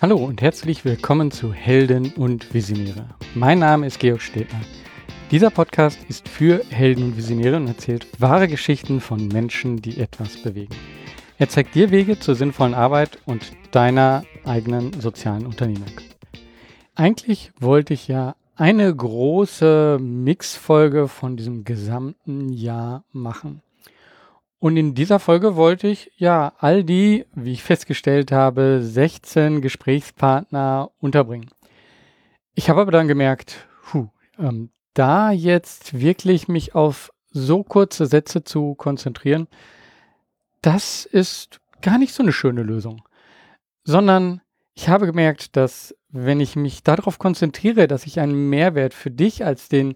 Hallo und herzlich willkommen zu Helden und Visionäre. Mein Name ist Georg Stedner. Dieser Podcast ist für Helden und Visionäre und erzählt wahre Geschichten von Menschen, die etwas bewegen. Er zeigt dir Wege zur sinnvollen Arbeit und deiner eigenen sozialen Unternehmung. Eigentlich wollte ich ja eine große Mixfolge von diesem gesamten Jahr machen. Und in dieser Folge wollte ich ja all die, wie ich festgestellt habe, 16 Gesprächspartner unterbringen. Ich habe aber dann gemerkt, puh, ähm, da jetzt wirklich mich auf so kurze Sätze zu konzentrieren, das ist gar nicht so eine schöne Lösung. Sondern ich habe gemerkt, dass wenn ich mich darauf konzentriere, dass ich einen Mehrwert für dich als den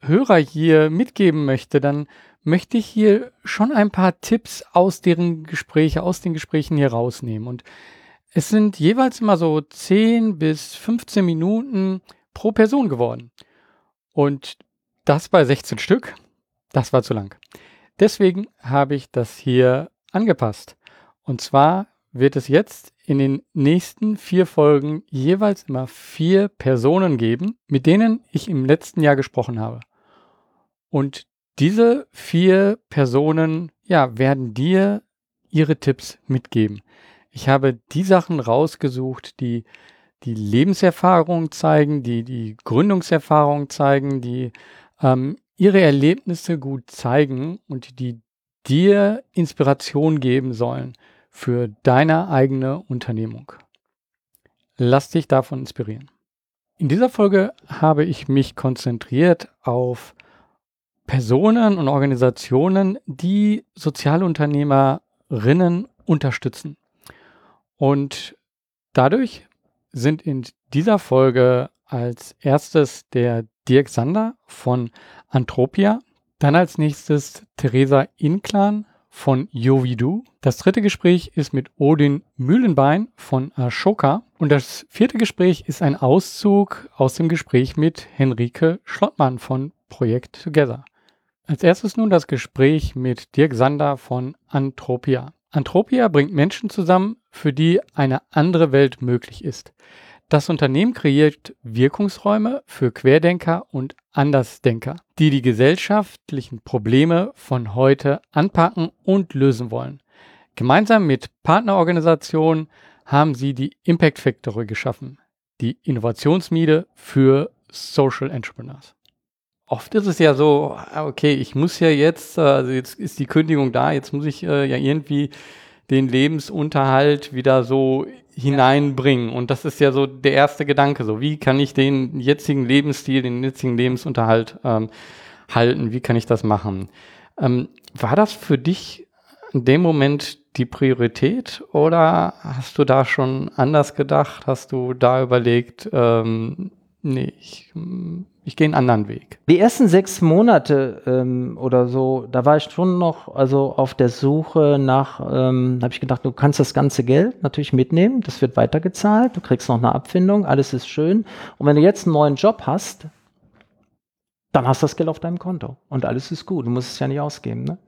Hörer hier mitgeben möchte, dann möchte ich hier schon ein paar Tipps aus deren Gespräche, aus den Gesprächen hier rausnehmen. Und es sind jeweils immer so 10 bis 15 Minuten pro Person geworden. Und das bei 16 Stück, das war zu lang. Deswegen habe ich das hier angepasst. Und zwar wird es jetzt in den nächsten vier Folgen jeweils immer vier Personen geben, mit denen ich im letzten Jahr gesprochen habe. Und diese vier Personen, ja, werden dir ihre Tipps mitgeben. Ich habe die Sachen rausgesucht, die die Lebenserfahrung zeigen, die die Gründungserfahrung zeigen, die ähm, ihre Erlebnisse gut zeigen und die dir Inspiration geben sollen für deine eigene Unternehmung. Lass dich davon inspirieren. In dieser Folge habe ich mich konzentriert auf Personen und Organisationen, die Sozialunternehmerinnen unterstützen. Und dadurch sind in dieser Folge als erstes der Dirk Sander von Antropia, dann als nächstes Theresa Inklan von Jovidu. Das dritte Gespräch ist mit Odin Mühlenbein von Ashoka. Und das vierte Gespräch ist ein Auszug aus dem Gespräch mit Henrike Schlottmann von Projekt Together. Als erstes nun das Gespräch mit Dirk Sander von Antropia. Antropia bringt Menschen zusammen, für die eine andere Welt möglich ist. Das Unternehmen kreiert Wirkungsräume für Querdenker und Andersdenker, die die gesellschaftlichen Probleme von heute anpacken und lösen wollen. Gemeinsam mit Partnerorganisationen haben sie die Impact Factory geschaffen, die Innovationsmiete für Social Entrepreneurs oft ist es ja so, ah, okay, ich muss ja jetzt, äh, also jetzt ist die Kündigung da, jetzt muss ich äh, ja irgendwie den Lebensunterhalt wieder so hineinbringen. Und das ist ja so der erste Gedanke. So, wie kann ich den jetzigen Lebensstil, den jetzigen Lebensunterhalt ähm, halten? Wie kann ich das machen? Ähm, war das für dich in dem Moment die Priorität oder hast du da schon anders gedacht? Hast du da überlegt, ähm, nee, ich ich gehe einen anderen Weg. Die ersten sechs Monate ähm, oder so, da war ich schon noch also auf der Suche nach, ähm, habe ich gedacht, du kannst das ganze Geld natürlich mitnehmen, das wird weitergezahlt, du kriegst noch eine Abfindung, alles ist schön. Und wenn du jetzt einen neuen Job hast, dann hast du das Geld auf deinem Konto und alles ist gut, du musst es ja nicht ausgeben. Ne?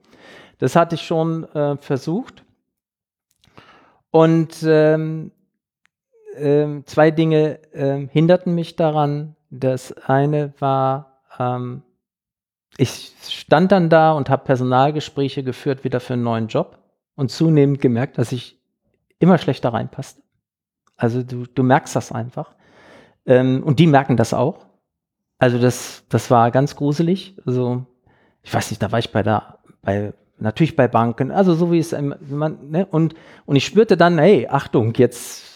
Das hatte ich schon äh, versucht. Und ähm, äh, zwei Dinge äh, hinderten mich daran, das eine war, ähm, ich stand dann da und habe Personalgespräche geführt wieder für einen neuen Job und zunehmend gemerkt, dass ich immer schlechter reinpasste. Also du, du merkst das einfach. Ähm, und die merken das auch. Also das, das war ganz gruselig. Also ich weiß nicht, da war ich bei der, bei, natürlich bei Banken, also so wie es, man, ne? und, und ich spürte dann, hey, Achtung, jetzt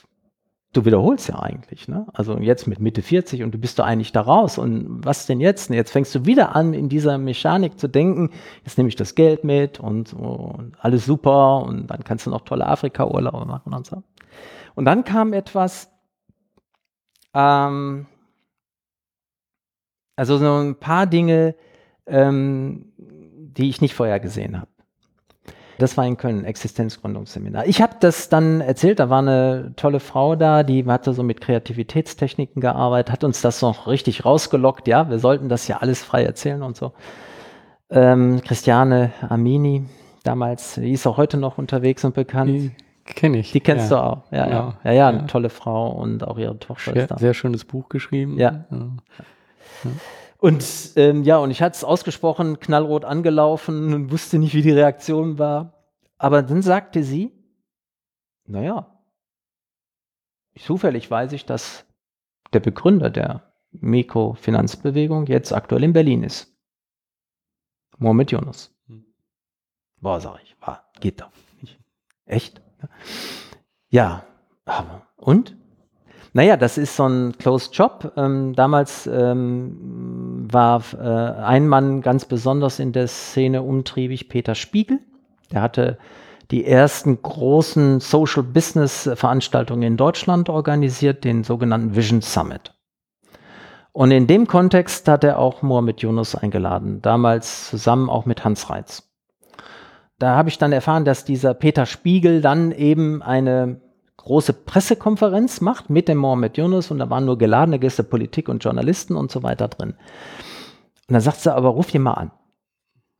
du wiederholst ja eigentlich, ne? Also jetzt mit Mitte 40 und du bist doch eigentlich da raus und was denn jetzt? Jetzt fängst du wieder an, in dieser Mechanik zu denken, jetzt nehme ich das Geld mit und, und alles super und dann kannst du noch tolle Afrika-Urlaube machen und so. Und dann kam etwas, ähm, also so ein paar Dinge, ähm, die ich nicht vorher gesehen habe. Das war in Köln, Existenzgründungsseminar. Ich habe das dann erzählt, da war eine tolle Frau da, die hatte so mit Kreativitätstechniken gearbeitet, hat uns das noch richtig rausgelockt, ja, wir sollten das ja alles frei erzählen und so. Ähm, Christiane Amini, damals, die ist auch heute noch unterwegs und bekannt. Die Kenne ich. Die kennst ja. du auch. Ja, ja. Ja, ja, eine Ja. tolle Frau und auch ihre Tochter Sehr, ist da. sehr schönes Buch geschrieben. Ja. Und ähm, ja, und ich hatte es ausgesprochen, knallrot angelaufen und wusste nicht, wie die Reaktion war. Aber dann sagte sie, naja, zufällig weiß ich, dass der Begründer der Mikrofinanzbewegung jetzt aktuell in Berlin ist. Mohamed Yunus. Hm. Boah, sag ich, war, geht doch nicht. Echt? Ja, aber und? Naja, das ist so ein Closed Job. Ähm, damals ähm, war äh, ein Mann ganz besonders in der Szene umtriebig, Peter Spiegel. Der hatte die ersten großen Social Business Veranstaltungen in Deutschland organisiert, den sogenannten Vision Summit. Und in dem Kontext hat er auch Mohamed Yunus eingeladen, damals zusammen auch mit Hans Reitz. Da habe ich dann erfahren, dass dieser Peter Spiegel dann eben eine große Pressekonferenz macht mit dem Mohamed Yunus und da waren nur geladene Gäste, Politik und Journalisten und so weiter drin. Und dann sagt sie aber, ruf ihn mal an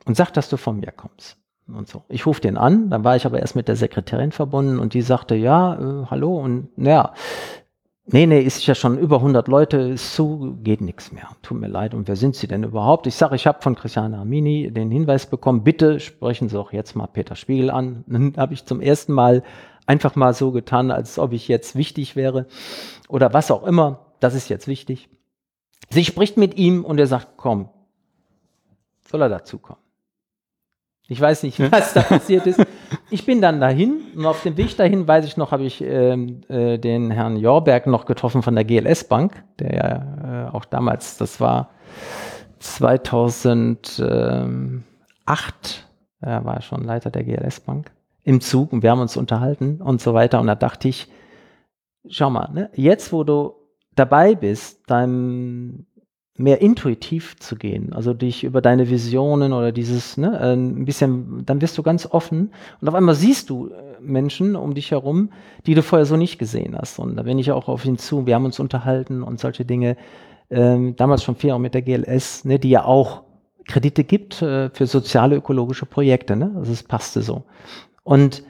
und sag, dass du von mir kommst. Und so. Ich rufe den an, dann war ich aber erst mit der Sekretärin verbunden und die sagte, ja, äh, hallo und naja, nee, nee, ist ja schon über 100 Leute, ist zu, geht nichts mehr. Tut mir leid. Und wer sind Sie denn überhaupt? Ich sage, ich habe von Christiane Armini den Hinweis bekommen, bitte sprechen Sie auch jetzt mal Peter Spiegel an. Dann habe ich zum ersten Mal einfach mal so getan, als ob ich jetzt wichtig wäre oder was auch immer. Das ist jetzt wichtig. Sie spricht mit ihm und er sagt, komm, soll er dazukommen. Ich weiß nicht, was da passiert ist. Ich bin dann dahin und auf dem Weg dahin, weiß ich noch, habe ich ähm, äh, den Herrn Jorberg noch getroffen von der GLS Bank, der ja äh, auch damals, das war 2008, er war schon Leiter der GLS Bank, im Zug und wir haben uns unterhalten und so weiter. Und da dachte ich, schau mal, ne, jetzt wo du dabei bist, deinem mehr intuitiv zu gehen, also dich über deine Visionen oder dieses, ne, äh, ein bisschen, dann wirst du ganz offen und auf einmal siehst du äh, Menschen um dich herum, die du vorher so nicht gesehen hast. Und da bin ich auch auf ihn zu, wir haben uns unterhalten und solche Dinge, ähm, damals schon viel auch mit der GLS, ne, die ja auch Kredite gibt äh, für soziale ökologische Projekte, ne? Also es passte so. Und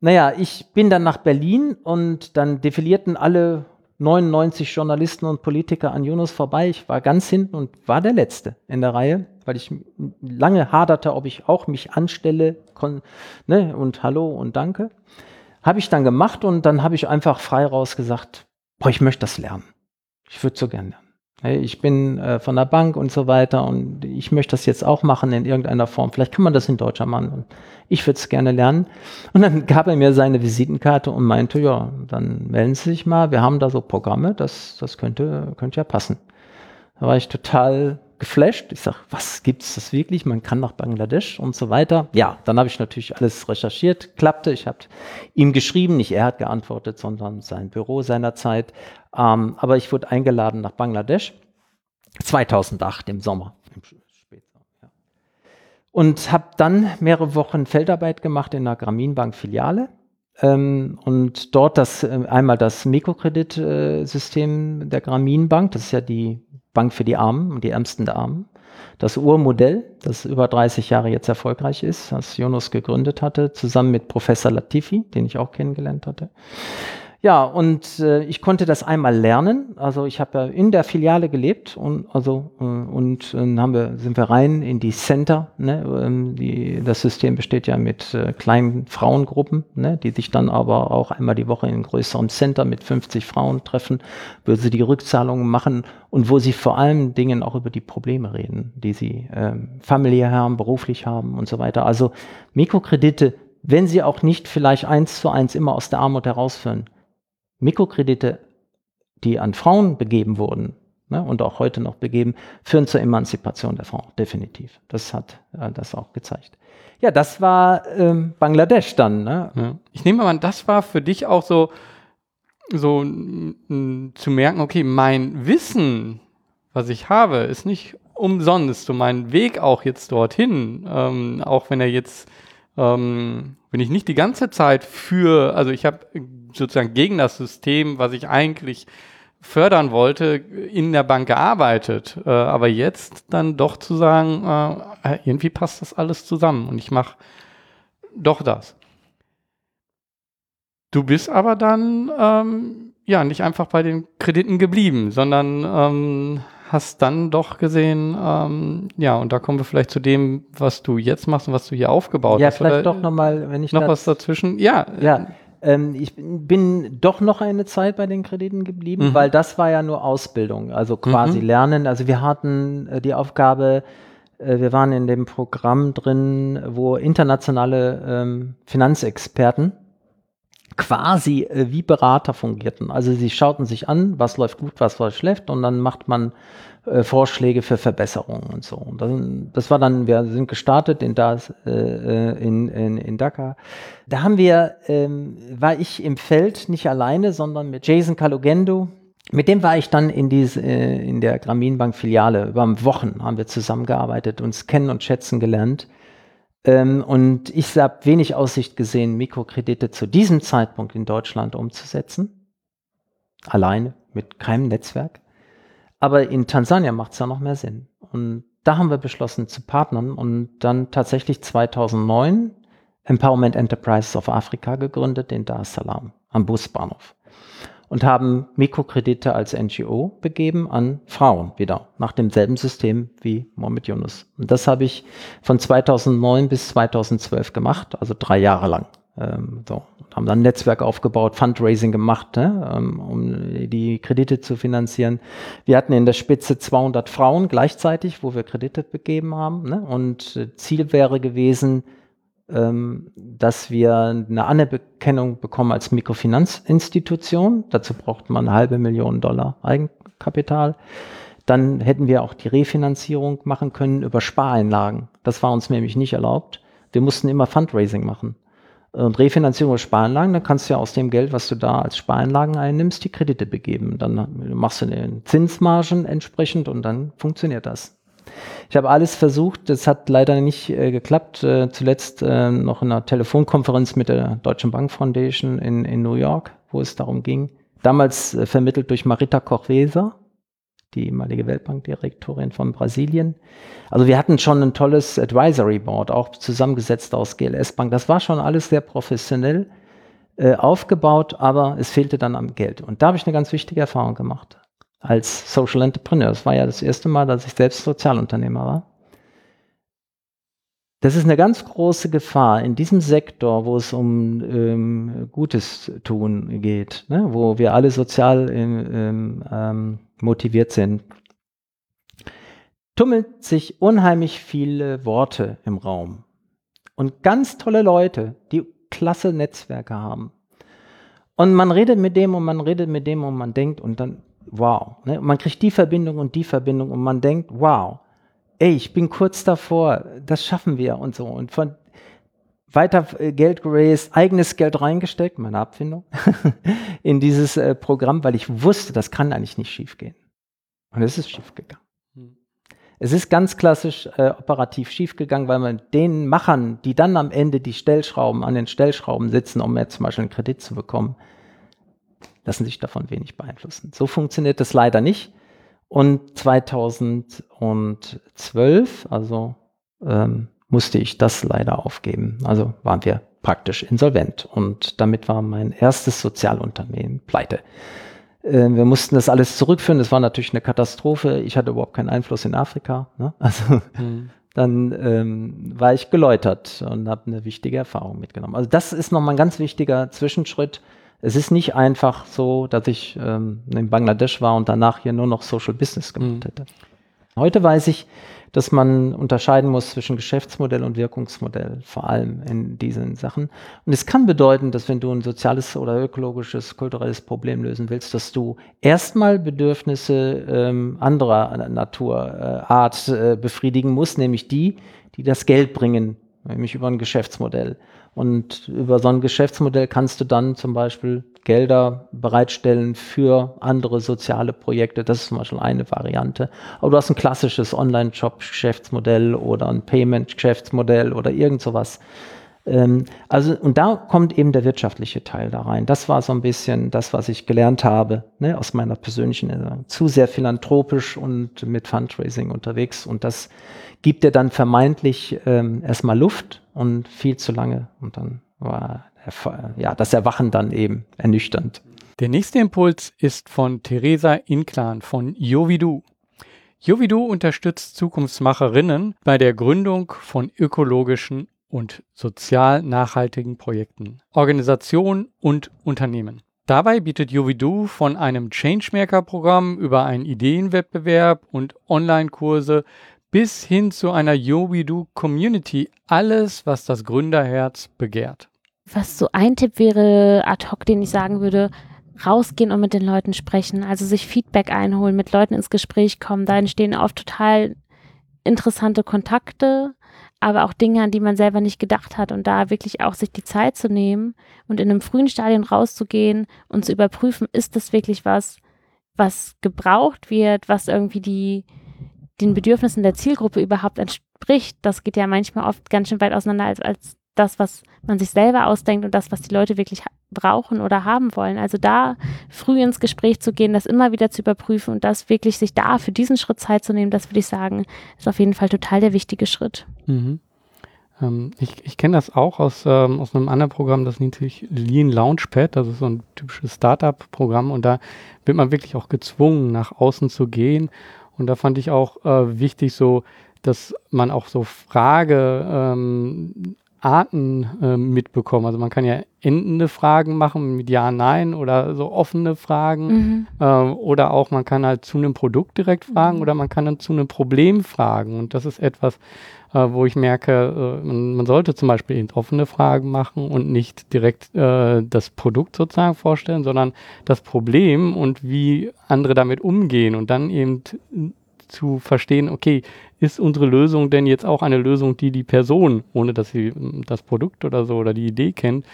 naja, ich bin dann nach Berlin und dann defilierten alle 99 Journalisten und Politiker an Yunus vorbei. Ich war ganz hinten und war der Letzte in der Reihe, weil ich lange haderte, ob ich auch mich anstelle ne, und Hallo und Danke. Habe ich dann gemacht und dann habe ich einfach frei raus gesagt, boah, ich möchte das lernen. Ich würde so gerne lernen. Hey, Ich bin äh, von der Bank und so weiter und ich möchte das jetzt auch machen in irgendeiner Form. Vielleicht kann man das in Deutscher machen. Ich würde es gerne lernen. Und dann gab er mir seine Visitenkarte und meinte, ja, dann melden Sie sich mal. Wir haben da so Programme, das, das könnte, könnte ja passen. Da war ich total geflasht. Ich sage, was gibt's das wirklich? Man kann nach Bangladesch und so weiter. Ja, dann habe ich natürlich alles recherchiert, klappte. Ich habe ihm geschrieben, nicht er hat geantwortet, sondern sein Büro seinerzeit. Ähm, aber ich wurde eingeladen nach Bangladesch 2008 im Sommer. Im. Und habe dann mehrere Wochen Feldarbeit gemacht in einer Grameenbank-Filiale. Ähm, und dort das äh, einmal das Mikrokreditsystem der Grameenbank, das ist ja die Bank für die Armen und die Ärmsten der Armen. Das Urmodell, das über 30 Jahre jetzt erfolgreich ist, das Jonas gegründet hatte, zusammen mit Professor Latifi, den ich auch kennengelernt hatte. Ja, und äh, ich konnte das einmal lernen. Also ich habe ja in der Filiale gelebt und also äh, und äh, haben wir, sind wir rein in die Center. Ne? Ähm, die, das System besteht ja mit äh, kleinen Frauengruppen, ne? die sich dann aber auch einmal die Woche in einem größeren Center mit 50 Frauen treffen, wo sie die Rückzahlungen machen und wo sie vor allen Dingen auch über die Probleme reden, die sie ähm, familiär haben, beruflich haben und so weiter. Also Mikrokredite, wenn sie auch nicht vielleicht eins zu eins immer aus der Armut herausführen, Mikrokredite, die an Frauen begeben wurden ne, und auch heute noch begeben, führen zur Emanzipation der Frauen, definitiv. Das hat äh, das auch gezeigt. Ja, das war ähm, Bangladesch dann. Ne? Ja. Ich nehme mal, das war für dich auch so, so zu merken, okay, mein Wissen, was ich habe, ist nicht umsonst. Und mein Weg auch jetzt dorthin, ähm, auch wenn er jetzt, ähm, wenn ich nicht die ganze Zeit für, also ich habe sozusagen gegen das System, was ich eigentlich fördern wollte, in der Bank gearbeitet. Äh, aber jetzt dann doch zu sagen, äh, irgendwie passt das alles zusammen und ich mache doch das. Du bist aber dann ähm, ja nicht einfach bei den Krediten geblieben, sondern ähm, hast dann doch gesehen, ähm, ja, und da kommen wir vielleicht zu dem, was du jetzt machst und was du hier aufgebaut ja, hast. Ja, vielleicht doch nochmal, wenn ich noch was dazwischen. Ja, ja. Ähm, ich bin doch noch eine Zeit bei den Krediten geblieben, mhm. weil das war ja nur Ausbildung, also quasi mhm. Lernen. Also wir hatten äh, die Aufgabe, äh, wir waren in dem Programm drin, wo internationale ähm, Finanzexperten quasi äh, wie Berater fungierten. Also sie schauten sich an, was läuft gut, was läuft schlecht und dann macht man äh, Vorschläge für Verbesserungen und so. Und dann, das war dann, wir sind gestartet in, das, äh, äh, in, in, in Dakar. Da haben wir, ähm, war ich im Feld nicht alleine, sondern mit Jason Kalogendo. Mit dem war ich dann in, diese, äh, in der Grameenbank Filiale. Über Wochen haben wir zusammengearbeitet, uns kennen und schätzen gelernt. Ähm, und ich habe wenig Aussicht gesehen, Mikrokredite zu diesem Zeitpunkt in Deutschland umzusetzen. Alleine, mit keinem Netzwerk. Aber in Tansania macht es ja noch mehr Sinn. Und da haben wir beschlossen zu partnern und dann tatsächlich 2009 Empowerment Enterprises of Africa gegründet in Dar es Salaam am Busbahnhof und haben Mikrokredite als NGO begeben an Frauen wieder, nach demselben System wie Mohamed Yunus. Und das habe ich von 2009 bis 2012 gemacht, also drei Jahre lang. Ähm, so haben dann ein Netzwerk aufgebaut, Fundraising gemacht, ne, ähm, um die Kredite zu finanzieren. Wir hatten in der Spitze 200 Frauen gleichzeitig, wo wir Kredite begeben haben. Ne, und äh, Ziel wäre gewesen, ähm, dass wir eine Anerkennung bekommen als Mikrofinanzinstitution. Dazu braucht man eine halbe Million Dollar Eigenkapital. Dann hätten wir auch die Refinanzierung machen können über Spareinlagen. Das war uns nämlich nicht erlaubt. Wir mussten immer Fundraising machen und Refinanzierung oder Spareinlagen, dann kannst du ja aus dem Geld, was du da als Spareinlagen einnimmst, die Kredite begeben. Dann machst du den Zinsmargen entsprechend und dann funktioniert das. Ich habe alles versucht, das hat leider nicht äh, geklappt. Äh, zuletzt äh, noch in einer Telefonkonferenz mit der Deutschen Bank Foundation in, in New York, wo es darum ging. Damals äh, vermittelt durch Marita Kochweser, die ehemalige Weltbankdirektorin von Brasilien. Also wir hatten schon ein tolles Advisory Board, auch zusammengesetzt aus GLS Bank. Das war schon alles sehr professionell äh, aufgebaut, aber es fehlte dann am Geld. Und da habe ich eine ganz wichtige Erfahrung gemacht als Social Entrepreneur. Das war ja das erste Mal, dass ich selbst Sozialunternehmer war. Das ist eine ganz große Gefahr in diesem Sektor, wo es um ähm, Gutes tun geht, ne? wo wir alle sozial ähm, ähm, motiviert sind. Tummelt sich unheimlich viele Worte im Raum und ganz tolle Leute, die klasse Netzwerke haben. Und man redet mit dem und man redet mit dem und man denkt und dann, wow. Ne? Man kriegt die Verbindung und die Verbindung und man denkt, wow ey, ich bin kurz davor, das schaffen wir und so. Und von weiter äh, Geld geraced, eigenes Geld reingesteckt, meine Abfindung, in dieses äh, Programm, weil ich wusste, das kann eigentlich nicht schiefgehen. Und es ist schiefgegangen. Hm. Es ist ganz klassisch äh, operativ schiefgegangen, weil man den Machern, die dann am Ende die Stellschrauben an den Stellschrauben sitzen, um jetzt zum Beispiel einen Kredit zu bekommen, lassen sich davon wenig beeinflussen. So funktioniert das leider nicht. Und 2012, also ähm, musste ich das leider aufgeben. Also waren wir praktisch insolvent. Und damit war mein erstes Sozialunternehmen pleite. Äh, wir mussten das alles zurückführen. Das war natürlich eine Katastrophe. Ich hatte überhaupt keinen Einfluss in Afrika. Ne? Also mhm. dann ähm, war ich geläutert und habe eine wichtige Erfahrung mitgenommen. Also das ist nochmal ein ganz wichtiger Zwischenschritt es ist nicht einfach so, dass ich ähm, in Bangladesch war und danach hier nur noch Social Business gemacht mhm. hätte. Heute weiß ich, dass man unterscheiden muss zwischen Geschäftsmodell und Wirkungsmodell, vor allem in diesen Sachen. Und es kann bedeuten, dass wenn du ein soziales oder ökologisches, kulturelles Problem lösen willst, dass du erstmal Bedürfnisse ähm, anderer Naturart äh, äh, befriedigen musst, nämlich die, die das Geld bringen, nämlich über ein Geschäftsmodell. Und über so ein Geschäftsmodell kannst du dann zum Beispiel Gelder bereitstellen für andere soziale Projekte. Das ist zum Beispiel eine Variante. Aber du hast ein klassisches Online-Shop-Geschäftsmodell oder ein Payment-Geschäftsmodell oder irgend sowas. Ähm, also, und da kommt eben der wirtschaftliche Teil da rein. Das war so ein bisschen das, was ich gelernt habe, ne, aus meiner persönlichen Erinnerung. Zu sehr philanthropisch und mit Fundraising unterwegs. Und das gibt dir dann vermeintlich ähm, erstmal Luft und viel zu lange. Und dann war ja, das Erwachen dann eben ernüchternd. Der nächste Impuls ist von Theresa Inklan von Jovidu. Jovidu unterstützt Zukunftsmacherinnen bei der Gründung von ökologischen und sozial nachhaltigen Projekten, Organisationen und Unternehmen. Dabei bietet Jovidu von einem Changemaker-Programm über einen Ideenwettbewerb und Online-Kurse bis hin zu einer Jovidu Community alles, was das Gründerherz begehrt. Was so ein Tipp wäre ad hoc, den ich sagen würde, rausgehen und mit den Leuten sprechen, also sich Feedback einholen, mit Leuten ins Gespräch kommen. Da entstehen oft total interessante Kontakte, aber auch Dinge, an die man selber nicht gedacht hat und da wirklich auch sich die Zeit zu nehmen und in einem frühen Stadion rauszugehen und zu überprüfen, ist das wirklich was, was gebraucht wird, was irgendwie die, den Bedürfnissen der Zielgruppe überhaupt entspricht. Das geht ja manchmal oft ganz schön weit auseinander als, als das, was man sich selber ausdenkt und das, was die Leute wirklich brauchen oder haben wollen. Also da früh ins Gespräch zu gehen, das immer wieder zu überprüfen und das wirklich sich da für diesen Schritt Zeit zu nehmen, das würde ich sagen, ist auf jeden Fall total der wichtige Schritt. Mhm. Ähm, ich ich kenne das auch aus, ähm, aus einem anderen Programm, das nennt sich Lean Launchpad, das ist so ein typisches Startup-Programm und da wird man wirklich auch gezwungen, nach außen zu gehen. Und da fand ich auch äh, wichtig so, dass man auch so Frage, ähm, Arten äh, mitbekommen. Also man kann ja endende Fragen machen mit Ja, Nein oder so offene Fragen. Mhm. Äh, oder auch man kann halt zu einem Produkt direkt fragen mhm. oder man kann dann zu einem Problem fragen. Und das ist etwas, äh, wo ich merke, äh, man, man, sollte zum Beispiel eben offene Fragen machen und nicht direkt äh, das Produkt sozusagen vorstellen, sondern das Problem und wie andere damit umgehen und dann eben zu verstehen, okay, ist unsere Lösung denn jetzt auch eine Lösung, die die Person, ohne dass sie hm, das Produkt oder so oder die Idee kennt,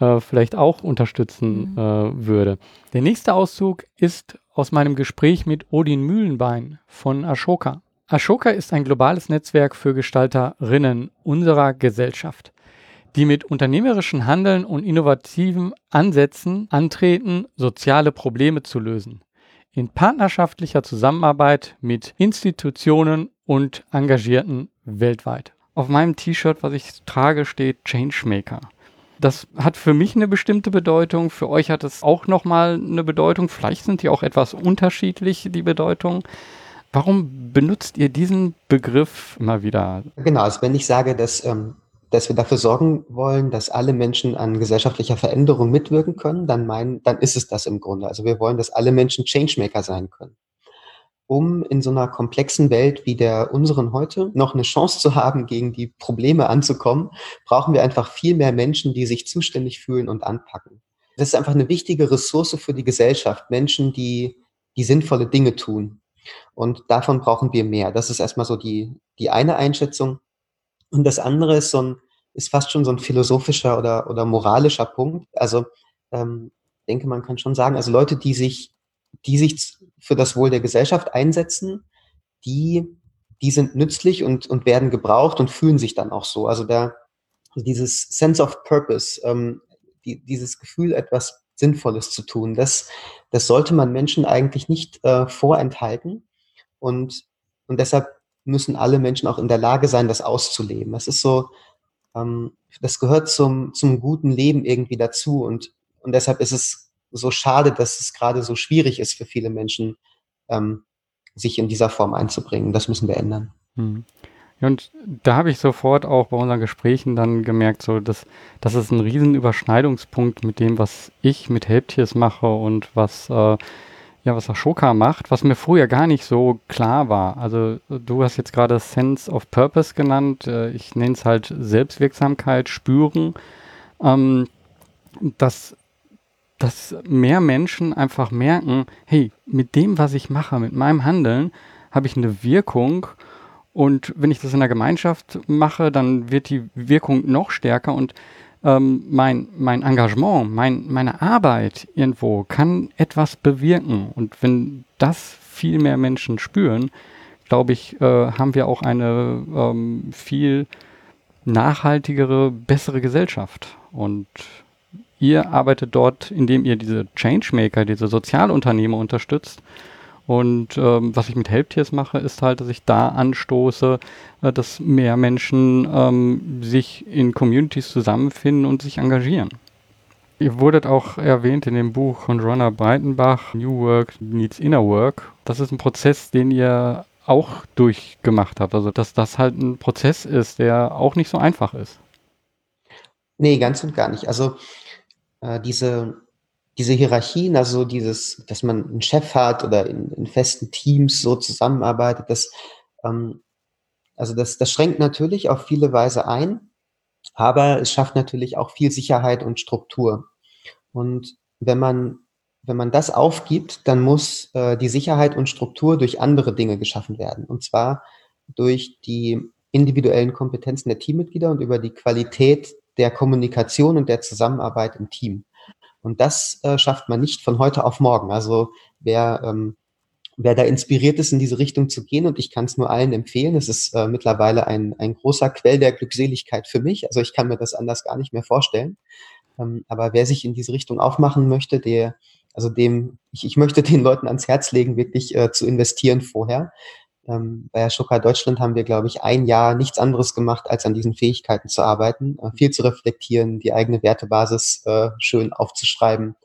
äh, vielleicht auch unterstützen mhm. äh, würde. Der nächste Auszug ist aus meinem Gespräch mit Odin Mühlenbein von Ashoka. Ashoka ist ein globales Netzwerk für Gestalterinnen unserer Gesellschaft, die mit unternehmerischen Handeln und innovativen Ansätzen antreten, soziale Probleme zu lösen in partnerschaftlicher Zusammenarbeit mit Institutionen und Engagierten weltweit. Auf meinem T-Shirt, was ich trage, steht Changemaker. Das hat für mich eine bestimmte Bedeutung, für euch hat es auch nochmal eine Bedeutung. Vielleicht sind die auch etwas unterschiedlich, die Bedeutung. Warum benutzt ihr diesen Begriff immer wieder? Genau, also wenn ich sage, dass ähm, dass wir dafür sorgen wollen, dass alle Menschen an gesellschaftlicher Veränderung mitwirken können, dann meinen, dann ist es das im Grunde. Also wir wollen, dass alle Menschen Changemaker sein können. Um in so einer komplexen Welt wie der unseren heute noch eine Chance zu haben, gegen die Probleme anzukommen, brauchen wir einfach viel mehr Menschen, die sich zuständig fühlen und anpacken. Das ist einfach eine wichtige Ressource für die Gesellschaft. Menschen, die, die sinnvolle Dinge tun. Und davon brauchen wir mehr. Das ist erstmal so die, die eine Einschätzung. Und das andere ist so ein, ist fast schon so ein philosophischer oder, oder moralischer Punkt. Also, ähm, denke, man kann schon sagen, also Leute, die sich, die sich für das Wohl der Gesellschaft einsetzen, die, die sind nützlich und, und werden gebraucht und fühlen sich dann auch so. Also da, dieses Sense of Purpose, ähm, die, dieses Gefühl, etwas Sinnvolles zu tun, das, das sollte man Menschen eigentlich nicht äh, vorenthalten. Und, und deshalb müssen alle Menschen auch in der Lage sein, das auszuleben. Das ist so, ähm, das gehört zum, zum guten Leben irgendwie dazu und, und deshalb ist es so schade, dass es gerade so schwierig ist für viele Menschen, ähm, sich in dieser Form einzubringen. Das müssen wir ändern. Hm. und da habe ich sofort auch bei unseren Gesprächen dann gemerkt, so dass das ist ein riesen Überschneidungspunkt mit dem, was ich mit Helptiers mache und was äh, ja, was Ashoka macht, was mir früher gar nicht so klar war. Also du hast jetzt gerade Sense of Purpose genannt. Äh, ich nenne es halt Selbstwirksamkeit, Spüren. Ähm, dass, dass mehr Menschen einfach merken, hey, mit dem, was ich mache, mit meinem Handeln, habe ich eine Wirkung. Und wenn ich das in der Gemeinschaft mache, dann wird die Wirkung noch stärker. Und ähm, mein, mein Engagement, mein, meine Arbeit irgendwo kann etwas bewirken. Und wenn das viel mehr Menschen spüren, glaube ich, äh, haben wir auch eine ähm, viel nachhaltigere, bessere Gesellschaft. Und ihr arbeitet dort, indem ihr diese Changemaker, diese Sozialunternehmer unterstützt und ähm, was ich mit Helptiers mache, ist halt, dass ich da anstoße, äh, dass mehr Menschen ähm, sich in Communities zusammenfinden und sich engagieren. Ihr wurdet auch erwähnt in dem Buch von Ronna Breitenbach, New Work Needs Inner Work. Das ist ein Prozess, den ihr auch durchgemacht habt. Also, dass das halt ein Prozess ist, der auch nicht so einfach ist. Nee, ganz und gar nicht. Also, äh, diese, diese Hierarchien, also dieses, dass man einen Chef hat oder in, in festen Teams so zusammenarbeitet, das, ähm, also das, das schränkt natürlich auf viele Weise ein, aber es schafft natürlich auch viel Sicherheit und Struktur. Und wenn man, wenn man das aufgibt, dann muss äh, die Sicherheit und Struktur durch andere Dinge geschaffen werden. Und zwar durch die individuellen Kompetenzen der Teammitglieder und über die Qualität der Kommunikation und der Zusammenarbeit im Team. Und das äh, schafft man nicht von heute auf morgen. Also wer, ähm, wer da inspiriert ist, in diese Richtung zu gehen, und ich kann es nur allen empfehlen, es ist äh, mittlerweile ein, ein großer Quell der Glückseligkeit für mich. Also ich kann mir das anders gar nicht mehr vorstellen. Ähm, aber wer sich in diese Richtung aufmachen möchte, der, also dem, ich, ich möchte den Leuten ans Herz legen, wirklich äh, zu investieren vorher. Ähm, bei Ashoka Deutschland haben wir, glaube ich, ein Jahr nichts anderes gemacht, als an diesen Fähigkeiten zu arbeiten, äh, viel zu reflektieren, die eigene Wertebasis äh, schön aufzuschreiben,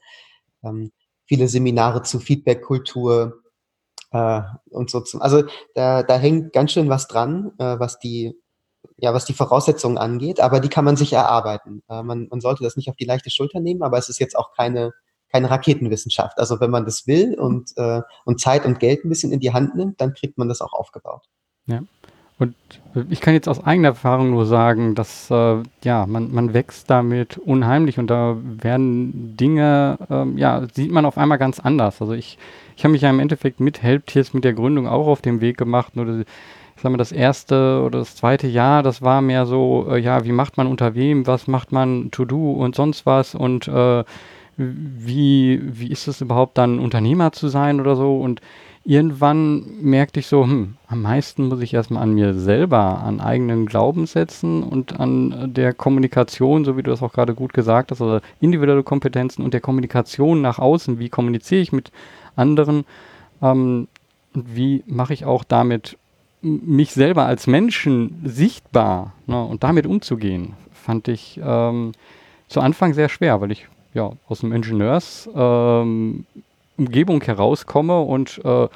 ähm, viele Seminare zu Feedback-Kultur äh, und so. Zum, also da, da hängt ganz schön was dran, äh, was die ja, was die Voraussetzungen angeht, aber die kann man sich erarbeiten. Äh, man, man sollte das nicht auf die leichte Schulter nehmen, aber es ist jetzt auch keine keine Raketenwissenschaft. Also wenn man das will und, äh, und Zeit und Geld ein bisschen in die Hand nimmt, dann kriegt man das auch aufgebaut. Ja. Und ich kann jetzt aus eigener Erfahrung nur sagen, dass äh, ja, man, man wächst damit unheimlich und da werden Dinge, ähm, ja, sieht man auf einmal ganz anders. Also ich, ich habe mich ja im Endeffekt mit Helptiers, mit der Gründung auch auf den Weg gemacht. Nur ich sag mal, das erste oder das zweite Jahr, das war mehr so, äh, ja, wie macht man unter wem, was macht man to do und sonst was und äh, wie, wie ist es überhaupt dann, Unternehmer zu sein oder so? Und irgendwann merkte ich so, hm, am meisten muss ich erstmal an mir selber, an eigenen Glaubenssätzen und an der Kommunikation, so wie du das auch gerade gut gesagt hast, also individuelle Kompetenzen und der Kommunikation nach außen. Wie kommuniziere ich mit anderen? Ähm, und wie mache ich auch damit mich selber als Menschen sichtbar ne, und damit umzugehen, fand ich ähm, zu Anfang sehr schwer, weil ich ja, aus dem Ingenieursumgebung ähm, herauskomme und äh,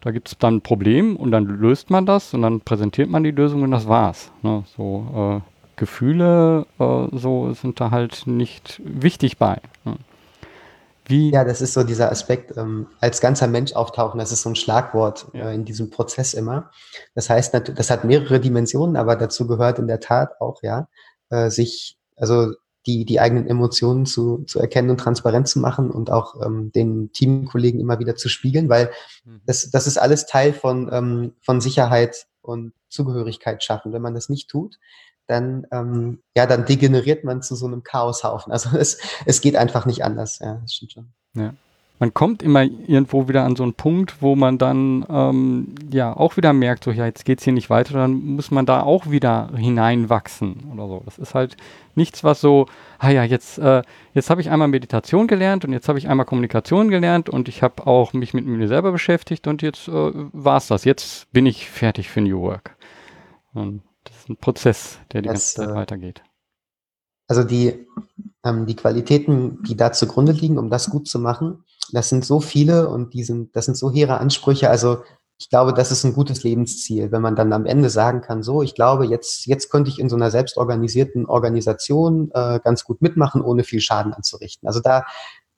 da gibt es dann ein Problem und dann löst man das und dann präsentiert man die Lösung und das war's. Ne? So äh, Gefühle äh, so sind da halt nicht wichtig bei. Ne? Wie ja, das ist so dieser Aspekt, ähm, als ganzer Mensch auftauchen, das ist so ein Schlagwort ja. äh, in diesem Prozess immer. Das heißt, das hat mehrere Dimensionen, aber dazu gehört in der Tat auch, ja, äh, sich, also die, die eigenen Emotionen zu, zu erkennen und transparent zu machen und auch ähm, den Teamkollegen immer wieder zu spiegeln, weil mhm. das, das ist alles Teil von, ähm, von Sicherheit und Zugehörigkeit schaffen. Wenn man das nicht tut, dann, ähm, ja, dann degeneriert man zu so einem Chaoshaufen. Also es, es geht einfach nicht anders. Ja, das stimmt schon. Ja man kommt immer irgendwo wieder an so einen Punkt, wo man dann ähm, ja auch wieder merkt, so ja, jetzt geht es hier nicht weiter, dann muss man da auch wieder hineinwachsen oder so. Das ist halt nichts, was so, ah ja, jetzt, äh, jetzt habe ich einmal Meditation gelernt und jetzt habe ich einmal Kommunikation gelernt und ich habe auch mich mit mir selber beschäftigt und jetzt äh, war es das. Jetzt bin ich fertig für New Work. Und das ist ein Prozess, der die das, ganze Zeit äh, weitergeht. Also die, ähm, die Qualitäten, die da zugrunde liegen, um das gut zu machen, das sind so viele und die sind, das sind so hehre Ansprüche. Also ich glaube, das ist ein gutes Lebensziel, wenn man dann am Ende sagen kann, so, ich glaube, jetzt, jetzt könnte ich in so einer selbstorganisierten Organisation äh, ganz gut mitmachen, ohne viel Schaden anzurichten. Also da,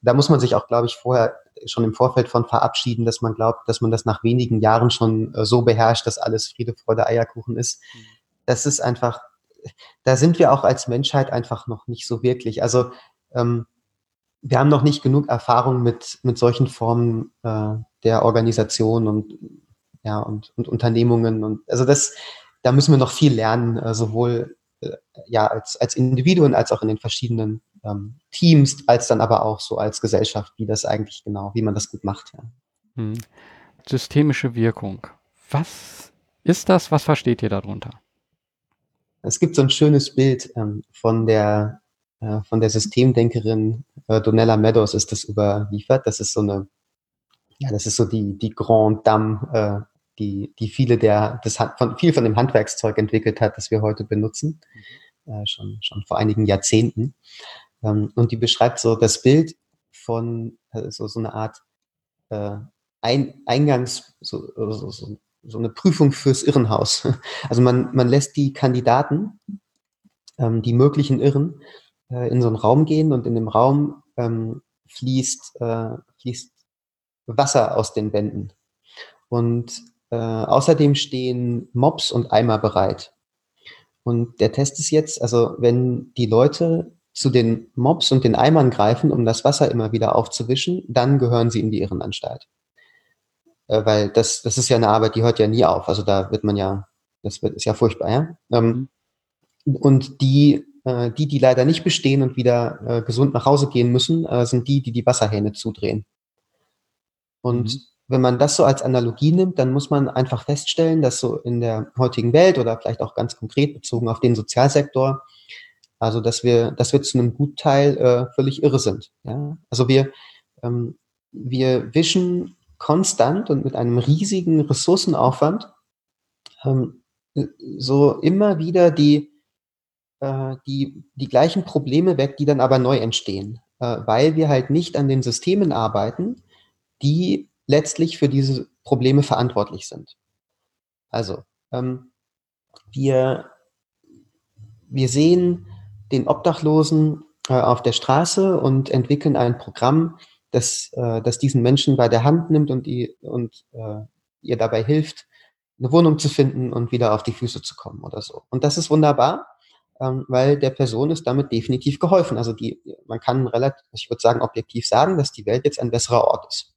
da muss man sich auch, glaube ich, vorher schon im Vorfeld von verabschieden, dass man glaubt, dass man das nach wenigen Jahren schon äh, so beherrscht, dass alles Friede, Freude, Eierkuchen ist. Mhm. Das ist einfach, da sind wir auch als Menschheit einfach noch nicht so wirklich. Also ähm, wir haben noch nicht genug Erfahrung mit, mit solchen Formen äh, der Organisation und, ja, und, und Unternehmungen. Und also das, da müssen wir noch viel lernen, äh, sowohl äh, ja, als, als Individuen als auch in den verschiedenen ähm, Teams, als dann aber auch so als Gesellschaft, wie das eigentlich genau, wie man das gut macht. Ja. Hm. Systemische Wirkung. Was ist das? Was versteht ihr darunter? Es gibt so ein schönes Bild ähm, von der äh, von der Systemdenkerin äh, Donella Meadows ist das überliefert. Das ist so eine, ja, das ist so die, die Grand Dame, äh, die, die viele der, das von, viel von dem Handwerkszeug entwickelt hat, das wir heute benutzen, mhm. äh, schon, schon vor einigen Jahrzehnten. Ähm, und die beschreibt so das Bild von also so eine Art äh, ein, Eingangs, so, so, so, so eine Prüfung fürs Irrenhaus. Also man, man lässt die Kandidaten, ähm, die möglichen Irren, äh, in so einen Raum gehen und in dem Raum ähm, fließt, äh, fließt Wasser aus den Wänden. Und äh, außerdem stehen Mops und Eimer bereit. Und der Test ist jetzt, also wenn die Leute zu den Mops und den Eimern greifen, um das Wasser immer wieder aufzuwischen, dann gehören sie in die Irrenanstalt. Äh, weil das, das ist ja eine Arbeit, die hört ja nie auf. Also da wird man ja, das wird, ist ja furchtbar, ja. Ähm, und die, äh, die, die leider nicht bestehen und wieder äh, gesund nach Hause gehen müssen, äh, sind die, die die Wasserhähne zudrehen. Und mhm. wenn man das so als Analogie nimmt, dann muss man einfach feststellen, dass so in der heutigen Welt oder vielleicht auch ganz konkret bezogen auf den Sozialsektor, also dass wir, dass wir zu einem Gutteil äh, völlig irre sind. Ja? Also wir, ähm, wir wischen konstant und mit einem riesigen Ressourcenaufwand ähm, so immer wieder die, äh, die, die gleichen Probleme weg, die dann aber neu entstehen, äh, weil wir halt nicht an den Systemen arbeiten, die letztlich für diese Probleme verantwortlich sind. Also, ähm, wir, wir sehen den Obdachlosen äh, auf der Straße und entwickeln ein Programm, das, äh, das diesen Menschen bei der Hand nimmt und, die, und äh, ihr dabei hilft, eine Wohnung zu finden und wieder auf die Füße zu kommen oder so. Und das ist wunderbar, ähm, weil der Person ist damit definitiv geholfen. Also die, man kann relativ, ich würde sagen, objektiv sagen, dass die Welt jetzt ein besserer Ort ist.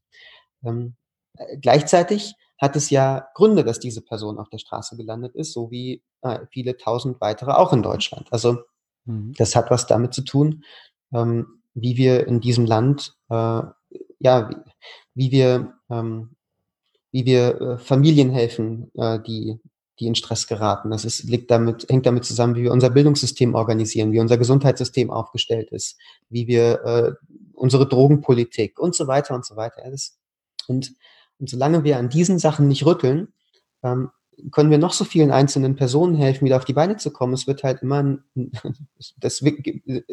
Ähm, äh, gleichzeitig hat es ja Gründe, dass diese Person auf der Straße gelandet ist, so wie äh, viele tausend weitere auch in Deutschland. Also mhm. das hat was damit zu tun, ähm, wie wir in diesem Land, äh, ja, wie, wie wir, ähm, wie wir äh, Familien helfen, äh, die, die in Stress geraten. Das ist, liegt damit, hängt damit zusammen, wie wir unser Bildungssystem organisieren, wie unser Gesundheitssystem aufgestellt ist, wie wir äh, unsere Drogenpolitik und so weiter und so weiter. Und, und solange wir an diesen Sachen nicht rütteln, ähm, können wir noch so vielen einzelnen Personen helfen, wieder auf die Beine zu kommen. Es wird halt immer, ein, das,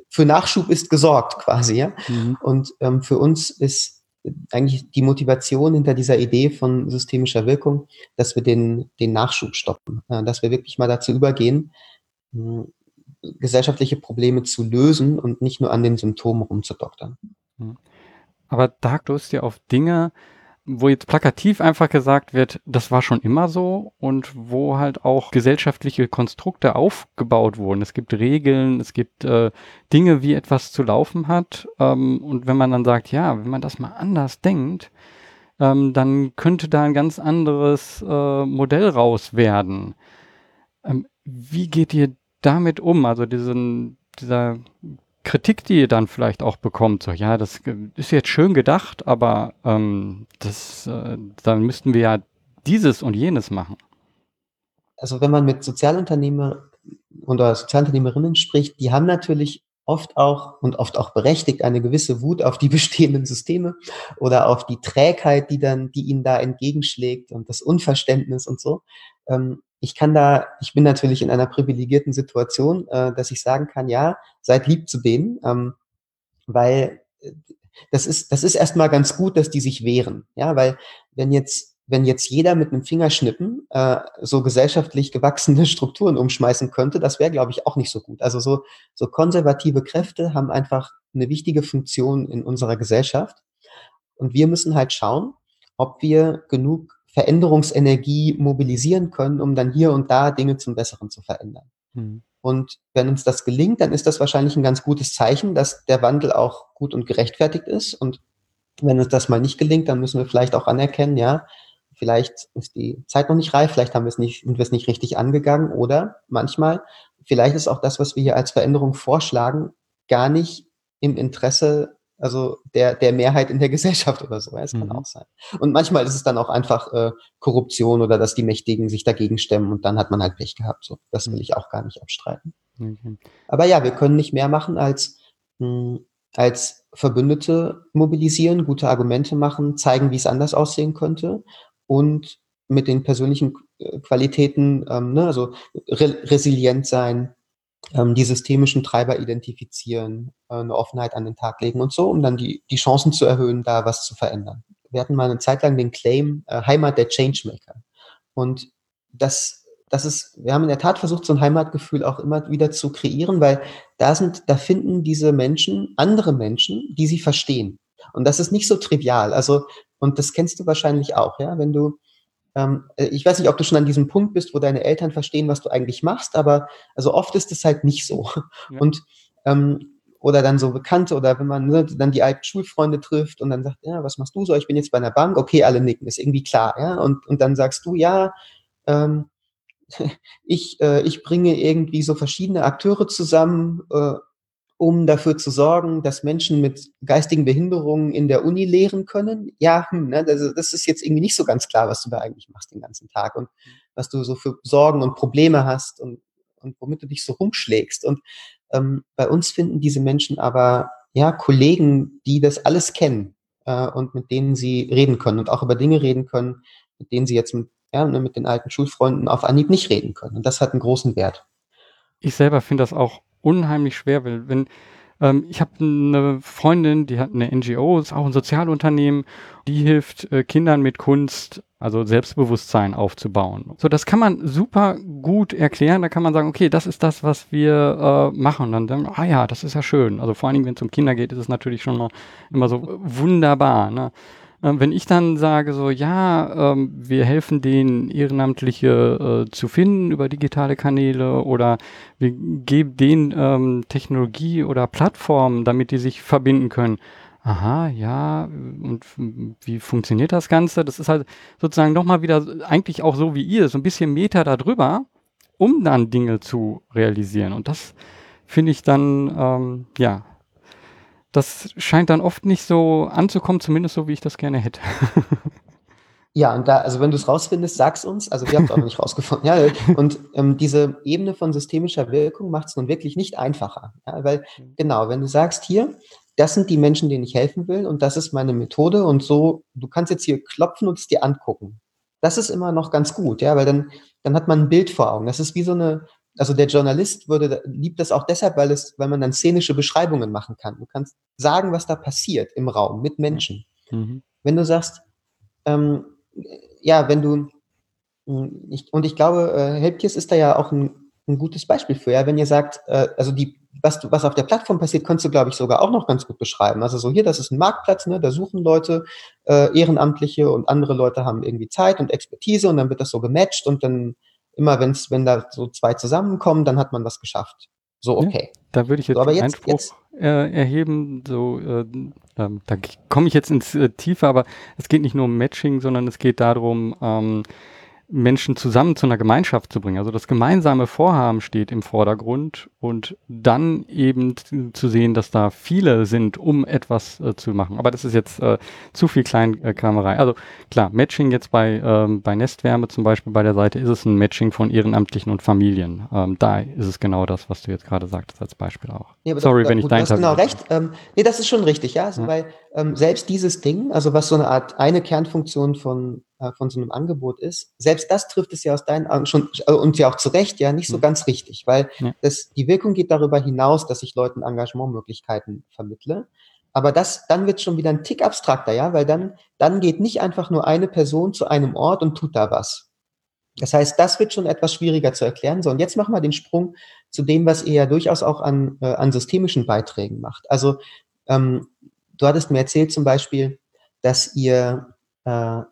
für Nachschub ist gesorgt quasi, ja. Mhm. Und ähm, für uns ist eigentlich die Motivation hinter dieser Idee von systemischer Wirkung, dass wir den, den Nachschub stoppen, ja, dass wir wirklich mal dazu übergehen, mh, gesellschaftliche Probleme zu lösen und nicht nur an den Symptomen rumzudoktern. Mhm. Aber da stoßt ja auf Dinge, wo jetzt plakativ einfach gesagt wird, das war schon immer so und wo halt auch gesellschaftliche Konstrukte aufgebaut wurden. Es gibt Regeln, es gibt äh, Dinge, wie etwas zu laufen hat. Ähm, und wenn man dann sagt, ja, wenn man das mal anders denkt, ähm, dann könnte da ein ganz anderes äh, Modell raus werden. Ähm, wie geht ihr damit um? Also diesen, dieser Kritik, die ihr dann vielleicht auch bekommt, so ja, das ist jetzt schön gedacht, aber ähm, das, äh, dann müssten wir ja dieses und jenes machen. Also wenn man mit Sozialunternehmer oder Sozialunternehmerinnen spricht, die haben natürlich oft auch und oft auch berechtigt eine gewisse Wut auf die bestehenden Systeme oder auf die Trägheit, die dann, die ihnen da entgegenschlägt und das Unverständnis und so. Ähm, ich kann da, ich bin natürlich in einer privilegierten Situation, äh, dass ich sagen kann, ja, seid lieb zu denen, ähm, weil äh, das ist, das ist erstmal ganz gut, dass die sich wehren. Ja, weil wenn jetzt, wenn jetzt jeder mit einem Fingerschnippen äh, so gesellschaftlich gewachsene Strukturen umschmeißen könnte, das wäre, glaube ich, auch nicht so gut. Also so, so konservative Kräfte haben einfach eine wichtige Funktion in unserer Gesellschaft. Und wir müssen halt schauen, ob wir genug Veränderungsenergie mobilisieren können, um dann hier und da Dinge zum Besseren zu verändern. Mhm. Und wenn uns das gelingt, dann ist das wahrscheinlich ein ganz gutes Zeichen, dass der Wandel auch gut und gerechtfertigt ist. Und wenn uns das mal nicht gelingt, dann müssen wir vielleicht auch anerkennen, ja, vielleicht ist die Zeit noch nicht reif, vielleicht haben wir es nicht, sind wir es nicht richtig angegangen oder manchmal, vielleicht ist auch das, was wir hier als Veränderung vorschlagen, gar nicht im Interesse also der, der Mehrheit in der Gesellschaft oder so. Ja, das kann mhm. auch sein. Und manchmal ist es dann auch einfach äh, Korruption oder dass die Mächtigen sich dagegen stemmen und dann hat man halt Pech gehabt. So, das will mhm. ich auch gar nicht abstreiten. Okay. Aber ja, wir können nicht mehr machen als mh, hm, als Verbündete mobilisieren, gute Argumente machen, zeigen, wie es anders aussehen könnte und mit den persönlichen äh, Qualitäten, ähm, ne, also re resilient sein, die systemischen Treiber identifizieren, äh, eine Offenheit an den Tag legen und so, um dann die, die Chancen zu erhöhen, da was zu verändern. Wir hatten mal eine Zeit lang den Claim äh, Heimat der Changemaker. Und das, das ist, wir haben in der Tat versucht, so ein Heimatgefühl auch immer wieder zu kreieren, weil da sind, da finden diese Menschen andere Menschen, die sie verstehen. Und das ist nicht so trivial. Also, und das kennst du wahrscheinlich auch, ja, wenn du, ähm, äh, ich weiß nicht, ob du schon an diesem Punkt bist, wo deine Eltern verstehen, was du eigentlich machst, aber also oft ist es halt nicht so. Ja. Und ähm, oder dann so Bekannte oder wenn man ne, dann die alten Schulfreunde trifft und dann sagt, ja, was machst du so? Ich bin jetzt bei einer Bank, okay, alle nicken, ist irgendwie klar, ja. Und, und dann sagst du, ja, ähm, ich, äh, ich bringe irgendwie so verschiedene Akteure zusammen, äh, um dafür zu sorgen, dass Menschen mit geistigen Behinderungen in der Uni lehren können. Ja, hm, ne, das, das ist jetzt irgendwie nicht so ganz klar, was du da eigentlich machst den ganzen Tag und was du so für Sorgen und Probleme hast und, und womit du dich so rumschlägst. Und ähm, bei uns finden diese Menschen aber ja Kollegen, die das alles kennen äh, und mit denen sie reden können und auch über Dinge reden können, mit denen sie jetzt mit, ja, ne, mit den alten Schulfreunden auf Anhieb nicht reden können. Und das hat einen großen Wert. Ich selber finde das auch unheimlich schwer, weil wenn ähm, ich habe eine Freundin, die hat eine NGO, ist auch ein Sozialunternehmen, die hilft äh, Kindern mit Kunst, also Selbstbewusstsein aufzubauen. So, das kann man super gut erklären. Da kann man sagen, okay, das ist das, was wir äh, machen. Dann, dann, ah ja, das ist ja schön. Also vor allen Dingen, wenn es um Kinder geht, ist es natürlich schon noch immer so wunderbar. Ne? Ähm, wenn ich dann sage, so, ja, ähm, wir helfen denen, Ehrenamtliche äh, zu finden über digitale Kanäle oder wir geben denen ähm, Technologie oder Plattformen, damit die sich verbinden können. Aha, ja, und wie funktioniert das Ganze? Das ist halt sozusagen nochmal wieder eigentlich auch so wie ihr, so ein bisschen Meter darüber, um dann Dinge zu realisieren. Und das finde ich dann, ähm, ja, das scheint dann oft nicht so anzukommen, zumindest so, wie ich das gerne hätte. Ja, und da, also wenn du es rausfindest, sag's uns. Also wir haben es auch noch nicht rausgefunden. Ja, und ähm, diese Ebene von systemischer Wirkung macht es nun wirklich nicht einfacher. Ja, weil genau, wenn du sagst, hier, das sind die Menschen, denen ich helfen will und das ist meine Methode und so, du kannst jetzt hier klopfen und es dir angucken. Das ist immer noch ganz gut, ja, weil dann, dann hat man ein Bild vor Augen. Das ist wie so eine, also der Journalist würde, liebt das auch deshalb, weil es, weil man dann szenische Beschreibungen machen kann. Du kannst sagen, was da passiert im Raum mit Menschen. Mhm. Wenn du sagst, ähm, ja, wenn du, hm, ich, und ich glaube, äh, Helpkiss ist da ja auch ein, ein gutes Beispiel für, ja, wenn ihr sagt, äh, also die, was, du, was auf der Plattform passiert, kannst du, glaube ich, sogar auch noch ganz gut beschreiben. Also so hier, das ist ein Marktplatz, ne, da suchen Leute, äh, Ehrenamtliche und andere Leute haben irgendwie Zeit und Expertise und dann wird das so gematcht und dann immer wenn's, wenn da so zwei zusammenkommen, dann hat man was geschafft. So, okay. Ja, da würde ich jetzt, so, jetzt Einspruch jetzt, äh, erheben. So, äh, ähm, da komme ich jetzt ins äh, Tiefe, aber es geht nicht nur um Matching, sondern es geht darum, ähm, Menschen zusammen zu einer Gemeinschaft zu bringen. Also das gemeinsame Vorhaben steht im Vordergrund und dann eben zu sehen, dass da viele sind, um etwas äh, zu machen. Aber das ist jetzt äh, zu viel Kleinkramerei. Also klar, Matching jetzt bei, ähm, bei Nestwärme zum Beispiel bei der Seite ist es ein Matching von Ehrenamtlichen und Familien. Ähm, da ist es genau das, was du jetzt gerade sagtest als Beispiel auch. Ja, Sorry, das, wenn ich dein Du hast genau recht. Ähm, nee, das ist schon richtig, ja. Also, ja. Weil ähm, selbst dieses Ding, also was so eine Art eine Kernfunktion von äh, von so einem Angebot ist, selbst das trifft es ja aus deinen Augen schon, äh, und ja auch zu Recht, ja, nicht so mhm. ganz richtig, weil ja. das, die Wirkung geht darüber hinaus, dass ich Leuten Engagementmöglichkeiten vermittle. Aber das, dann wird schon wieder ein Tick abstrakter, ja, weil dann, dann geht nicht einfach nur eine Person zu einem Ort und tut da was. Das heißt, das wird schon etwas schwieriger zu erklären. So, und jetzt machen wir den Sprung zu dem, was ihr ja durchaus auch an, äh, an systemischen Beiträgen macht. Also, ähm, du hattest mir erzählt zum Beispiel, dass ihr äh, äh,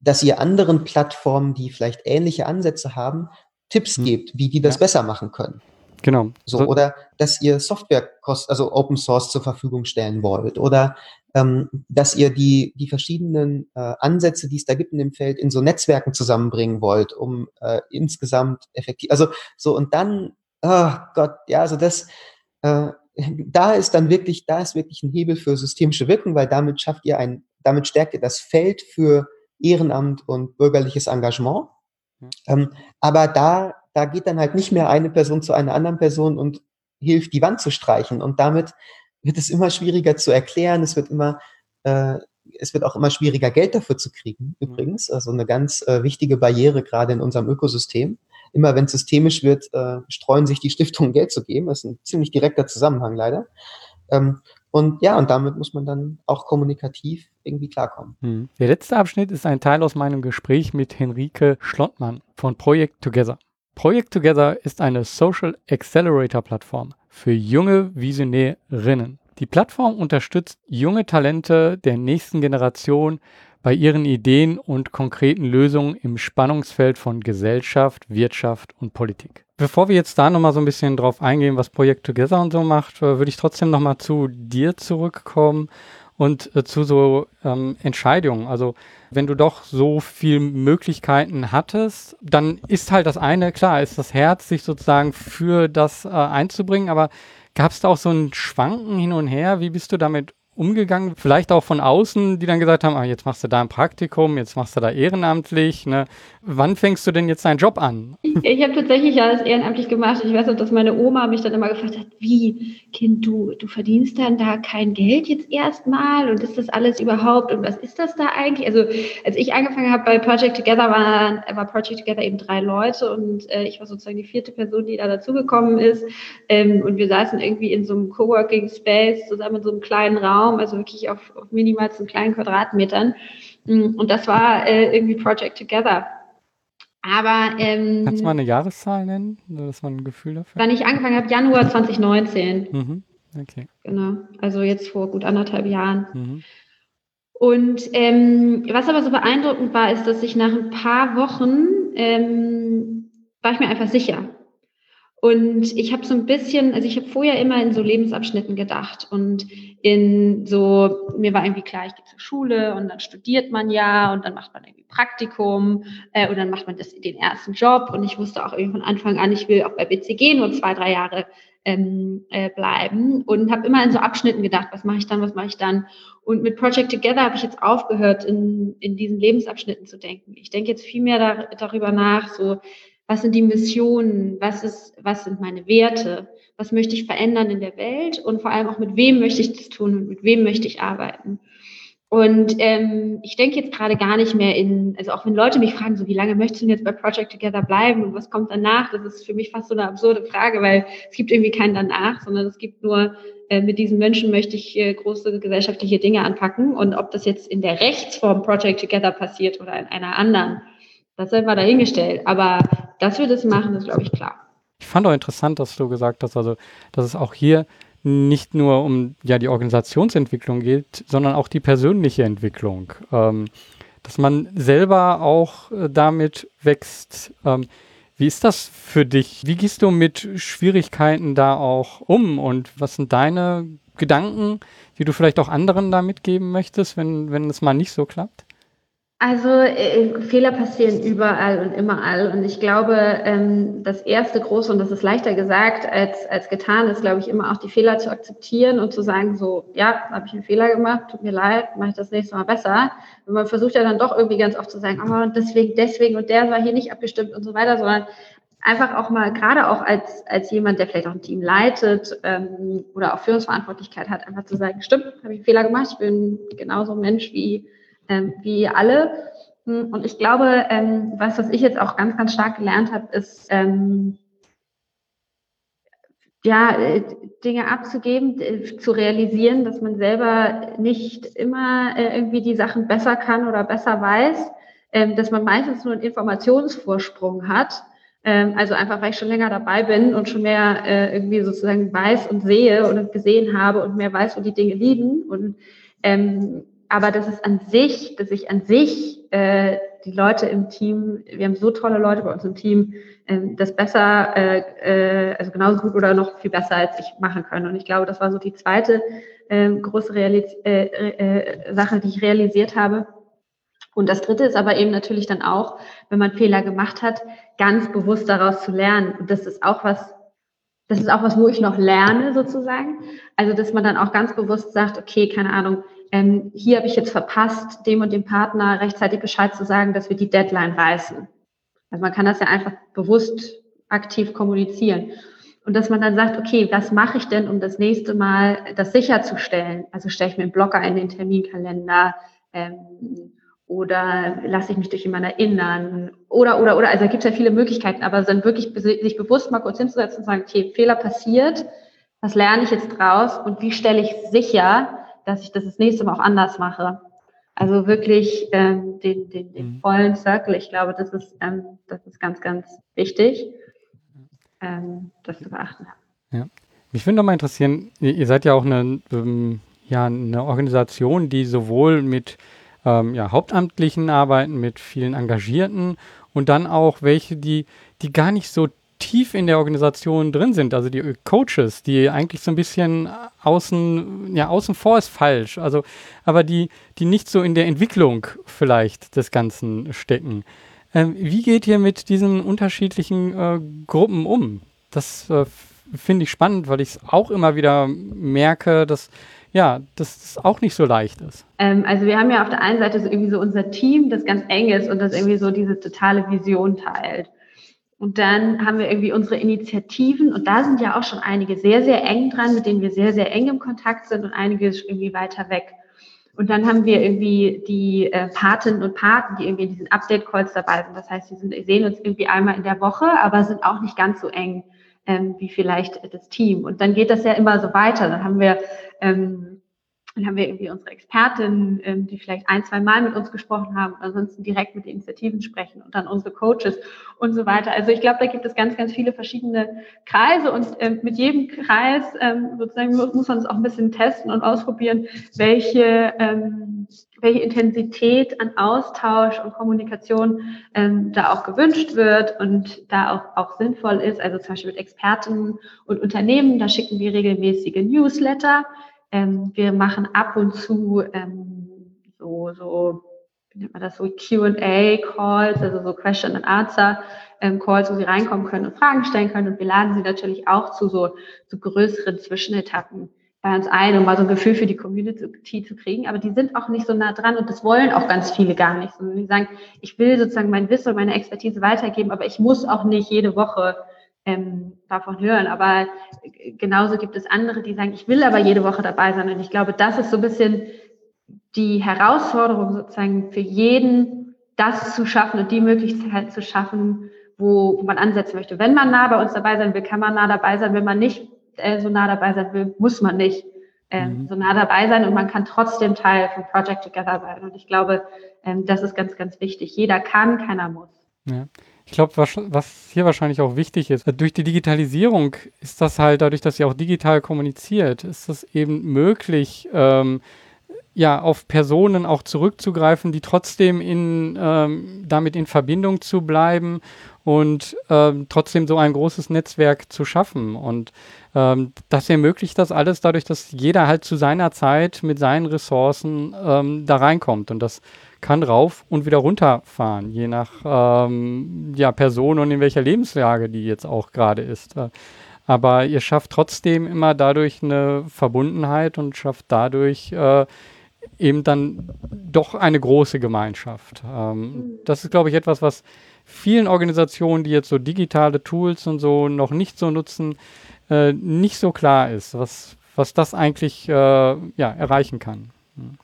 dass ihr anderen Plattformen, die vielleicht ähnliche Ansätze haben, Tipps hm. gebt, wie die das ja. besser machen können. Genau. So, so, oder dass ihr Software kost, also Open Source zur Verfügung stellen wollt oder ähm, dass ihr die, die verschiedenen äh, Ansätze, die es da gibt in dem Feld, in so Netzwerken zusammenbringen wollt, um äh, insgesamt effektiv, also so und dann, oh Gott, ja, also das, äh, da ist dann wirklich, da ist wirklich ein Hebel für systemische Wirkung, weil damit schafft ihr ein damit stärkt ihr das Feld für Ehrenamt und bürgerliches Engagement. Ähm, aber da, da geht dann halt nicht mehr eine Person zu einer anderen Person und hilft, die Wand zu streichen. Und damit wird es immer schwieriger zu erklären. Es wird immer, äh, es wird auch immer schwieriger, Geld dafür zu kriegen, übrigens. Also eine ganz äh, wichtige Barriere gerade in unserem Ökosystem. immer wenn es systemisch wird, äh, streuen sich die Stiftungen Geld zu geben. Das ist ein ziemlich direkter Zusammenhang leider. Ähm, und ja, und damit muss man dann auch kommunikativ irgendwie klarkommen. Hm. Der letzte Abschnitt ist ein Teil aus meinem Gespräch mit Henrike Schlottmann von Project Together. Project Together ist eine Social Accelerator Plattform für junge Visionärinnen. Die Plattform unterstützt junge Talente der nächsten Generation bei ihren Ideen und konkreten Lösungen im Spannungsfeld von Gesellschaft, Wirtschaft und Politik. Bevor wir jetzt da nochmal so ein bisschen drauf eingehen, was Projekt Together und so macht, äh, würde ich trotzdem nochmal zu dir zurückkommen und äh, zu so ähm, Entscheidungen. Also wenn du doch so viele Möglichkeiten hattest, dann ist halt das eine, klar, ist das Herz, sich sozusagen für das äh, einzubringen, aber gab es da auch so ein Schwanken hin und her? Wie bist du damit umgegangen? Vielleicht auch von außen, die dann gesagt haben, ah, jetzt machst du da ein Praktikum, jetzt machst du da ehrenamtlich. Ne? Wann fängst du denn jetzt deinen Job an? Ich habe tatsächlich alles ehrenamtlich gemacht. Ich weiß noch, dass meine Oma mich dann immer gefragt hat, wie, Kind, du, du verdienst dann da kein Geld jetzt erstmal und ist das alles überhaupt und was ist das da eigentlich? Also als ich angefangen habe bei Project Together, war, war Project Together eben drei Leute und äh, ich war sozusagen die vierte Person, die da dazugekommen ist. Ähm, und wir saßen irgendwie in so einem Coworking Space zusammen in so einem kleinen Raum, also wirklich auf, auf minimal so kleinen Quadratmetern. Mm, und das war äh, irgendwie Project Together. Aber ähm, kannst du mal eine Jahreszahl nennen, dass man ein Gefühl dafür? Wann ich angefangen habe, Januar 2019. Mhm. Okay. Genau, also jetzt vor gut anderthalb Jahren. Mhm. Und ähm, was aber so beeindruckend war, ist, dass ich nach ein paar Wochen ähm, war ich mir einfach sicher. Und ich habe so ein bisschen, also ich habe vorher immer in so Lebensabschnitten gedacht und in so, mir war irgendwie klar, ich gehe zur Schule und dann studiert man ja und dann macht man irgendwie Praktikum äh, und dann macht man das, den ersten Job und ich wusste auch irgendwie von Anfang an, ich will auch bei BCG nur zwei, drei Jahre ähm, äh, bleiben und habe immer in so Abschnitten gedacht, was mache ich dann, was mache ich dann. Und mit Project Together habe ich jetzt aufgehört, in, in diesen Lebensabschnitten zu denken. Ich denke jetzt viel mehr da, darüber nach, so was sind die Missionen, was, ist, was sind meine Werte, was möchte ich verändern in der Welt? Und vor allem auch mit wem möchte ich das tun und mit wem möchte ich arbeiten. Und ähm, ich denke jetzt gerade gar nicht mehr in, also auch wenn Leute mich fragen, so wie lange möchtest du denn jetzt bei Project Together bleiben und was kommt danach, das ist für mich fast so eine absurde Frage, weil es gibt irgendwie keinen danach, sondern es gibt nur, äh, mit diesen Menschen möchte ich äh, große gesellschaftliche Dinge anpacken. Und ob das jetzt in der Rechtsform Project Together passiert oder in einer anderen, das sei mal dahingestellt. Aber dass wir das machen, ist, glaube ich, klar. Ich fand auch interessant, dass du gesagt hast, also, dass es auch hier nicht nur um ja, die Organisationsentwicklung geht, sondern auch die persönliche Entwicklung. Ähm, dass man selber auch äh, damit wächst. Ähm, wie ist das für dich? Wie gehst du mit Schwierigkeiten da auch um? Und was sind deine Gedanken, die du vielleicht auch anderen da mitgeben möchtest, wenn, wenn es mal nicht so klappt? Also äh, Fehler passieren überall und immer Und ich glaube, ähm, das erste große, und das ist leichter gesagt als, als getan, ist, glaube ich, immer auch die Fehler zu akzeptieren und zu sagen, so, ja, habe ich einen Fehler gemacht, tut mir leid, mache ich das nächste Mal besser. Und man versucht ja dann doch irgendwie ganz oft zu sagen, oh, deswegen, deswegen und der war hier nicht abgestimmt und so weiter, sondern einfach auch mal, gerade auch als, als jemand, der vielleicht auch ein Team leitet ähm, oder auch Führungsverantwortlichkeit hat, einfach zu sagen, stimmt, habe ich einen Fehler gemacht, ich bin genauso ein Mensch wie ähm, wie alle. Hm, und ich glaube, ähm, was, was ich jetzt auch ganz, ganz stark gelernt habe, ist, ähm, ja, äh, Dinge abzugeben, zu realisieren, dass man selber nicht immer äh, irgendwie die Sachen besser kann oder besser weiß, ähm, dass man meistens nur einen Informationsvorsprung hat. Ähm, also einfach, weil ich schon länger dabei bin und schon mehr äh, irgendwie sozusagen weiß und sehe und gesehen habe und mehr weiß, wo die Dinge liegen. Und ähm, aber das ist an sich, dass ich an sich äh, die Leute im Team, wir haben so tolle Leute bei uns im Team, ähm, das besser, äh, äh, also genauso gut oder noch viel besser als ich machen können. Und ich glaube, das war so die zweite äh, große Realis äh, äh, Sache, die ich realisiert habe. Und das dritte ist aber eben natürlich dann auch, wenn man Fehler gemacht hat, ganz bewusst daraus zu lernen. Und das ist auch was, das ist auch was, wo ich noch lerne sozusagen. Also, dass man dann auch ganz bewusst sagt, okay, keine Ahnung, ähm, hier habe ich jetzt verpasst, dem und dem Partner rechtzeitig Bescheid zu sagen, dass wir die Deadline reißen. Also man kann das ja einfach bewusst aktiv kommunizieren. Und dass man dann sagt, okay, was mache ich denn, um das nächste Mal das sicherzustellen? Also stelle ich mir einen Blocker in den Terminkalender ähm, oder lasse ich mich durch jemanden erinnern oder, oder, oder, also da gibt es ja viele Möglichkeiten, aber dann wirklich sich bewusst mal kurz hinzusetzen und sagen, okay, Fehler passiert, was lerne ich jetzt draus und wie stelle ich sicher, dass ich das das nächste Mal auch anders mache. Also wirklich ähm, den, den, den mhm. vollen Circle, ich glaube, das ist, ähm, das ist ganz, ganz wichtig, ähm, das zu beachten. Ja. Mich würde nochmal interessieren, ihr, seid ja auch eine, ähm, ja, eine Organisation, die sowohl mit ähm, ja, Hauptamtlichen arbeiten, mit vielen Engagierten und dann auch welche, die, die gar nicht so tief in der Organisation drin sind, also die Coaches, die eigentlich so ein bisschen außen, ja, außen vor ist falsch, also, aber die, die nicht so in der Entwicklung vielleicht des Ganzen stecken. Ähm, wie geht ihr mit diesen unterschiedlichen äh, Gruppen um? Das äh, finde ich spannend, weil ich es auch immer wieder merke, dass ja, dass das auch nicht so leicht ist. Ähm, also wir haben ja auf der einen Seite so irgendwie so unser Team, das ganz eng ist und das irgendwie so diese totale Vision teilt. Und dann haben wir irgendwie unsere Initiativen und da sind ja auch schon einige sehr, sehr eng dran, mit denen wir sehr, sehr eng im Kontakt sind und einige irgendwie weiter weg. Und dann haben wir irgendwie die äh, Patinnen und Paten, die irgendwie in diesen Update-Calls dabei sind. Das heißt, sie sind, sehen uns irgendwie einmal in der Woche, aber sind auch nicht ganz so eng ähm, wie vielleicht das Team. Und dann geht das ja immer so weiter. Dann haben wir ähm, dann haben wir irgendwie unsere Expertinnen, ähm, die vielleicht ein, zwei Mal mit uns gesprochen haben, ansonsten direkt mit den Initiativen sprechen und dann unsere Coaches und so weiter. Also ich glaube, da gibt es ganz, ganz viele verschiedene Kreise und ähm, mit jedem Kreis ähm, sozusagen muss man es auch ein bisschen testen und ausprobieren, welche, ähm, welche Intensität an Austausch und Kommunikation ähm, da auch gewünscht wird und da auch, auch sinnvoll ist. Also zum Beispiel mit Experten und Unternehmen, da schicken wir regelmäßige Newsletter ähm, wir machen ab und zu ähm, so, so, wie nennt man das, so Q&A-Calls, also so Question and Answer ähm, Calls, wo sie reinkommen können und Fragen stellen können. Und wir laden sie natürlich auch zu so, so größeren Zwischenetappen bei uns ein, um mal so ein Gefühl für die Community zu kriegen. Aber die sind auch nicht so nah dran und das wollen auch ganz viele gar nicht. Sondern die sagen, ich will sozusagen mein Wissen und meine Expertise weitergeben, aber ich muss auch nicht jede Woche ähm, davon hören. Aber genauso gibt es andere, die sagen, ich will aber jede Woche dabei sein. Und ich glaube, das ist so ein bisschen die Herausforderung sozusagen für jeden, das zu schaffen und die Möglichkeit zu schaffen, wo, man ansetzen möchte. Wenn man nah bei uns dabei sein will, kann man nah dabei sein. Wenn man nicht äh, so nah dabei sein will, muss man nicht mhm. so nah dabei sein und man kann trotzdem Teil von Project Together sein. Und ich glaube, ähm, das ist ganz, ganz wichtig. Jeder kann, keiner muss. Ja. Ich glaube, was, was, hier wahrscheinlich auch wichtig ist, durch die Digitalisierung ist das halt, dadurch, dass sie auch digital kommuniziert, ist es eben möglich, ähm, ja, auf Personen auch zurückzugreifen, die trotzdem in, ähm, damit in Verbindung zu bleiben und ähm, trotzdem so ein großes Netzwerk zu schaffen. Und ähm, das ermöglicht das alles dadurch, dass jeder halt zu seiner Zeit mit seinen Ressourcen ähm, da reinkommt. Und das kann rauf und wieder runterfahren, je nach ähm, ja, Person und in welcher Lebenslage die jetzt auch gerade ist. Aber ihr schafft trotzdem immer dadurch eine Verbundenheit und schafft dadurch äh, eben dann doch eine große Gemeinschaft. Ähm, mhm. das ist, glaube ich, etwas, was vielen Organisationen, die jetzt so digitale Tools und so noch nicht so nutzen, äh, nicht so klar ist, was, was das eigentlich äh, ja, erreichen kann. Mhm.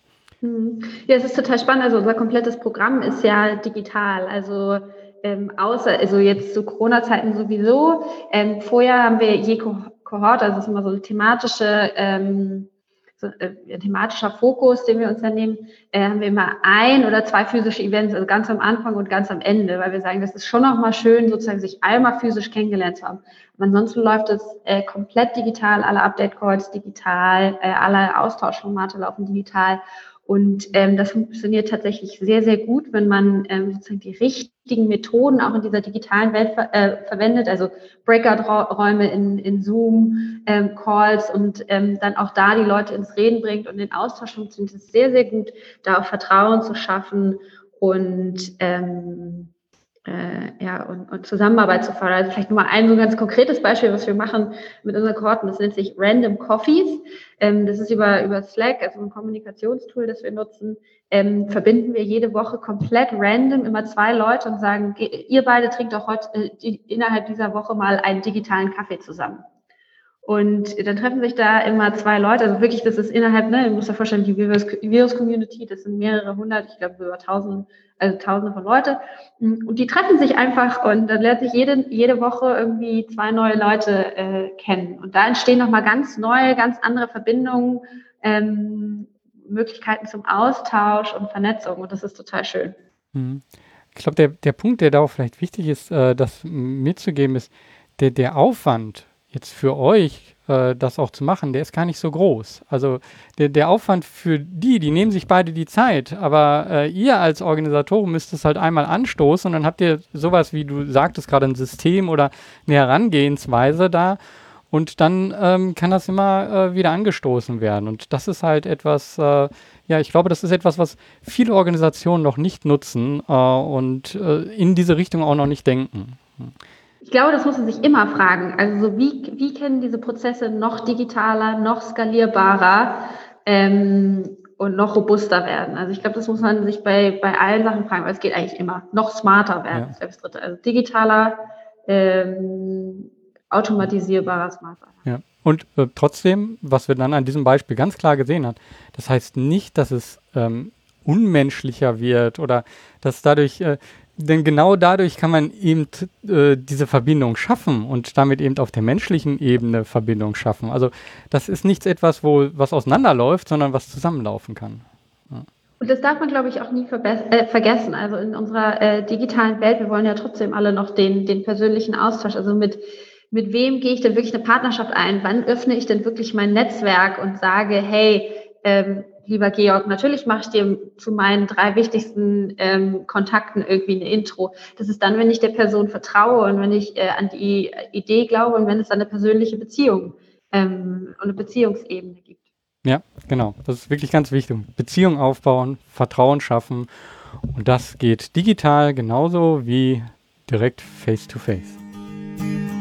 Hm. Ja, es ist total spannend. Also unser komplettes Programm ist ja digital. Also ähm, außer, also jetzt zu Corona-Zeiten sowieso. Ähm, vorher haben wir je Kohort, also das ist immer so eine thematische, ähm, so, äh, ein thematischer Fokus, den wir uns dann nehmen, äh, haben wir immer ein oder zwei physische Events, also ganz am Anfang und ganz am Ende, weil wir sagen, das ist schon noch mal schön, sozusagen sich einmal physisch kennengelernt zu haben. Aber ansonsten läuft es äh, komplett digital, alle Update-Calls digital, äh, alle Austauschformate laufen digital. Und ähm, das funktioniert tatsächlich sehr, sehr gut, wenn man ähm, sozusagen die richtigen Methoden auch in dieser digitalen Welt ver äh, verwendet, also Breakout-Räume in, in Zoom-Calls ähm, und ähm, dann auch da die Leute ins Reden bringt und den Austausch funktioniert. Es sehr, sehr gut, da auch Vertrauen zu schaffen und ähm, äh, ja, und, und Zusammenarbeit zu fördern. Also vielleicht nur mal ein so ganz konkretes Beispiel, was wir machen mit unseren Kohorten, das nennt sich Random Coffees. Ähm, das ist über, über Slack, also ein Kommunikationstool, das wir nutzen, ähm, verbinden wir jede Woche komplett random immer zwei Leute und sagen, ihr beide trinkt doch heute äh, die, innerhalb dieser Woche mal einen digitalen Kaffee zusammen. Und dann treffen sich da immer zwei Leute, also wirklich, das ist innerhalb, ne, ihr müsst euch vorstellen, die Virus-Community, das sind mehrere hundert, ich glaube über tausend, also tausende von Leute. Und die treffen sich einfach und dann lernt sich jede, jede Woche irgendwie zwei neue Leute äh, kennen. Und da entstehen nochmal ganz neue, ganz andere Verbindungen, ähm, Möglichkeiten zum Austausch und Vernetzung. Und das ist total schön. Mhm. Ich glaube, der, der Punkt, der da auch vielleicht wichtig ist, äh, das mitzugeben, ist, der, der Aufwand jetzt für euch äh, das auch zu machen, der ist gar nicht so groß. Also der, der Aufwand für die, die nehmen sich beide die Zeit, aber äh, ihr als Organisatoren müsst es halt einmal anstoßen und dann habt ihr sowas, wie du sagtest, gerade ein System oder eine Herangehensweise da und dann ähm, kann das immer äh, wieder angestoßen werden. Und das ist halt etwas, äh, ja, ich glaube, das ist etwas, was viele Organisationen noch nicht nutzen äh, und äh, in diese Richtung auch noch nicht denken. Ich glaube, das muss man sich immer fragen. Also so wie, wie können diese Prozesse noch digitaler, noch skalierbarer ähm, und noch robuster werden? Also ich glaube, das muss man sich bei, bei allen Sachen fragen, weil es geht eigentlich immer. Noch smarter werden, ja. das dritte. Also digitaler, ähm, automatisierbarer, smarter. Ja. Und äh, trotzdem, was wir dann an diesem Beispiel ganz klar gesehen haben, das heißt nicht, dass es ähm, unmenschlicher wird oder dass dadurch äh, denn genau dadurch kann man eben äh, diese Verbindung schaffen und damit eben auf der menschlichen Ebene Verbindung schaffen. Also das ist nichts etwas, wo was auseinanderläuft, sondern was zusammenlaufen kann. Ja. Und das darf man, glaube ich, auch nie äh, vergessen. Also in unserer äh, digitalen Welt, wir wollen ja trotzdem alle noch den, den persönlichen Austausch. Also mit, mit wem gehe ich denn wirklich eine Partnerschaft ein? Wann öffne ich denn wirklich mein Netzwerk und sage, hey, ähm, lieber Georg, natürlich mache ich dir zu meinen drei wichtigsten ähm, Kontakten irgendwie eine Intro. Das ist dann, wenn ich der Person vertraue und wenn ich äh, an die Idee glaube und wenn es dann eine persönliche Beziehung ähm, und eine Beziehungsebene gibt. Ja, genau. Das ist wirklich ganz wichtig. Beziehung aufbauen, Vertrauen schaffen. Und das geht digital genauso wie direkt face-to-face. face to face